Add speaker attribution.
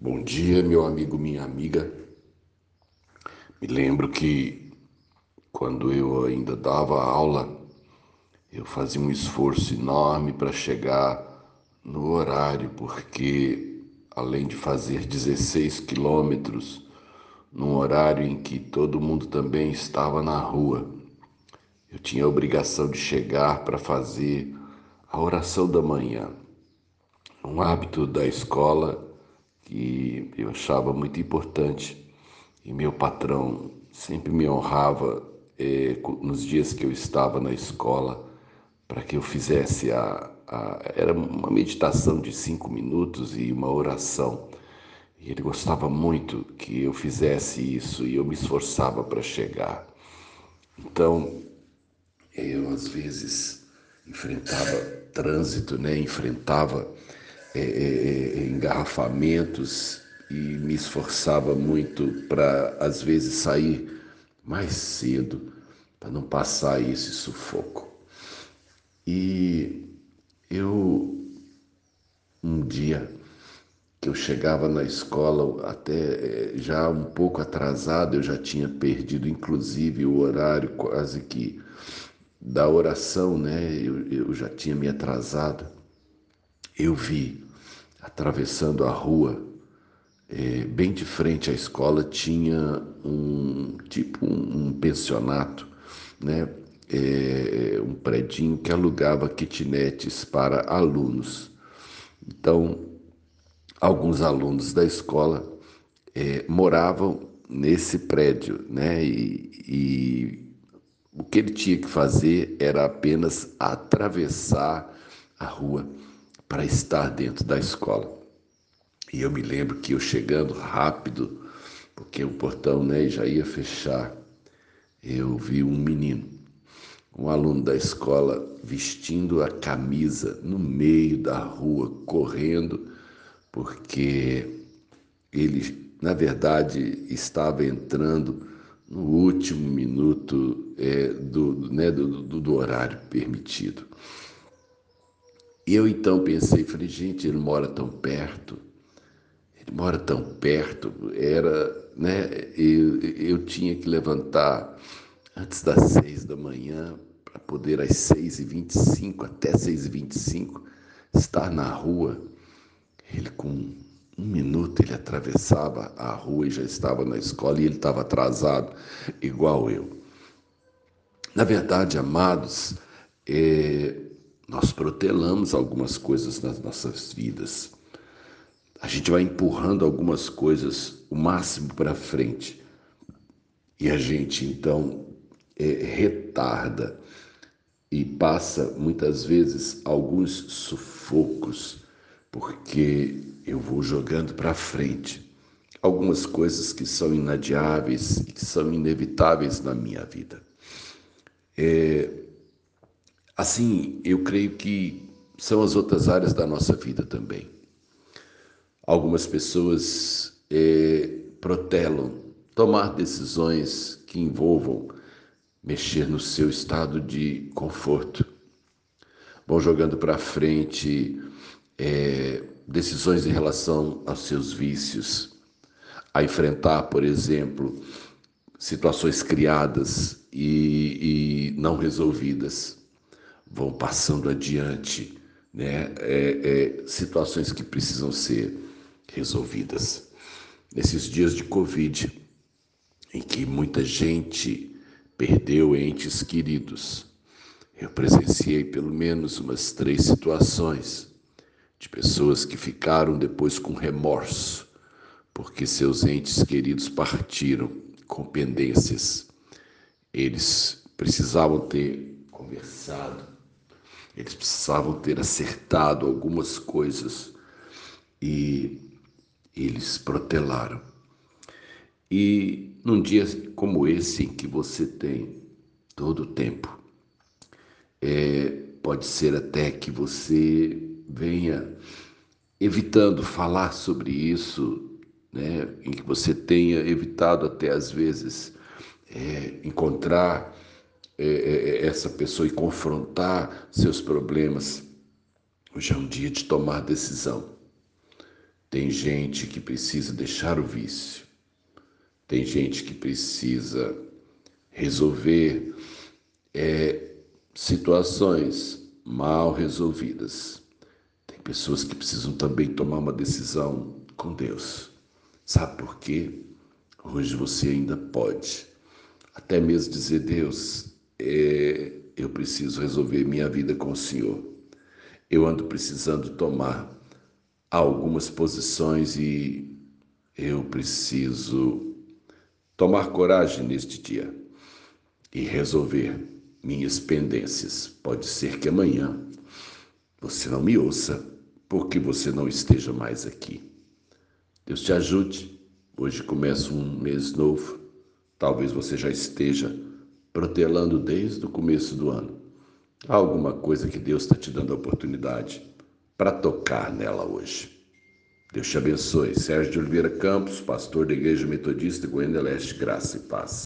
Speaker 1: Bom dia, meu amigo, minha amiga. Me lembro que quando eu ainda dava aula, eu fazia um esforço enorme para chegar no horário, porque além de fazer 16 quilômetros, num horário em que todo mundo também estava na rua, eu tinha a obrigação de chegar para fazer a oração da manhã. Um hábito da escola que eu achava muito importante e meu patrão sempre me honrava eh, nos dias que eu estava na escola para que eu fizesse a, a, era uma meditação de cinco minutos e uma oração. E ele gostava muito que eu fizesse isso e eu me esforçava para chegar. Então eu às vezes enfrentava trânsito né enfrentava é, é, é, engarrafamentos e me esforçava muito para, às vezes, sair mais cedo, para não passar esse sufoco. E eu, um dia, que eu chegava na escola até já um pouco atrasado, eu já tinha perdido inclusive o horário quase que da oração, né? Eu, eu já tinha me atrasado. Eu vi atravessando a rua, é, bem de frente à escola, tinha um tipo um, um pensionato, né? É, um predinho que alugava kitnetes para alunos. Então, alguns alunos da escola é, moravam nesse prédio, né? E, e o que ele tinha que fazer era apenas atravessar a rua para estar dentro da escola. E eu me lembro que eu chegando rápido, porque o portão né, já ia fechar, eu vi um menino, um aluno da escola, vestindo a camisa no meio da rua, correndo, porque ele, na verdade, estava entrando no último minuto é, do, né, do, do, do horário permitido. E eu então pensei, falei, gente, ele mora tão perto, ele mora tão perto, era, né? Eu, eu tinha que levantar antes das seis da manhã para poder às seis e vinte e cinco, até seis e vinte e cinco, estar na rua. Ele com um minuto ele atravessava a rua e já estava na escola e ele estava atrasado, igual eu. Na verdade, amados, é, nós protelamos algumas coisas nas nossas vidas. A gente vai empurrando algumas coisas o máximo para frente. E a gente então é, retarda e passa muitas vezes alguns sufocos, porque eu vou jogando para frente algumas coisas que são inadiáveis que são inevitáveis na minha vida. É, Assim, eu creio que são as outras áreas da nossa vida também. Algumas pessoas é, protelam tomar decisões que envolvam mexer no seu estado de conforto. Vão jogando para frente é, decisões em relação aos seus vícios, a enfrentar, por exemplo, situações criadas e, e não resolvidas vão passando adiante, né? É, é, situações que precisam ser resolvidas. Nesses dias de Covid, em que muita gente perdeu entes queridos, eu presenciei pelo menos umas três situações de pessoas que ficaram depois com remorso, porque seus entes queridos partiram com pendências. Eles precisavam ter conversado, eles precisavam ter acertado algumas coisas e eles protelaram. E num dia como esse, em que você tem todo o tempo, é, pode ser até que você venha evitando falar sobre isso, né, em que você tenha evitado até às vezes é, encontrar é, essa pessoa e confrontar seus problemas. Hoje é um dia de tomar decisão. Tem gente que precisa deixar o vício. Tem gente que precisa resolver é, situações mal resolvidas. Tem pessoas que precisam também tomar uma decisão com Deus. Sabe por quê? Hoje você ainda pode até mesmo dizer: Deus, é, eu preciso resolver minha vida com o Senhor. Eu ando precisando tomar algumas posições e eu preciso tomar coragem neste dia e resolver minhas pendências. Pode ser que amanhã você não me ouça porque você não esteja mais aqui. Deus te ajude. Hoje começa um mês novo. Talvez você já esteja protelando desde o começo do ano. Há alguma coisa que Deus está te dando a oportunidade para tocar nela hoje. Deus te abençoe. Sérgio de Oliveira Campos, pastor da Igreja Metodista Goiânia Leste, graça e paz.